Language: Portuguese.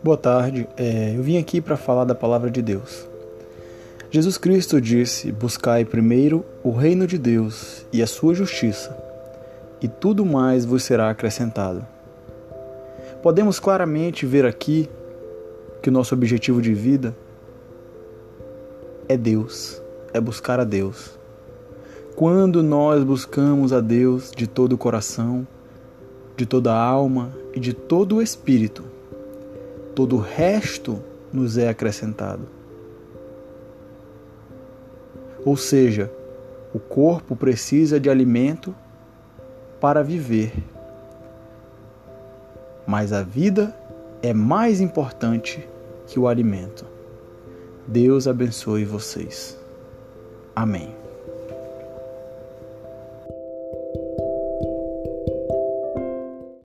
Boa tarde, é, eu vim aqui para falar da palavra de Deus. Jesus Cristo disse: Buscai primeiro o reino de Deus e a sua justiça, e tudo mais vos será acrescentado. Podemos claramente ver aqui que o nosso objetivo de vida é Deus, é buscar a Deus. Quando nós buscamos a Deus de todo o coração, de toda a alma e de todo o espírito, todo o resto nos é acrescentado. Ou seja, o corpo precisa de alimento para viver, mas a vida é mais importante que o alimento. Deus abençoe vocês. Amém.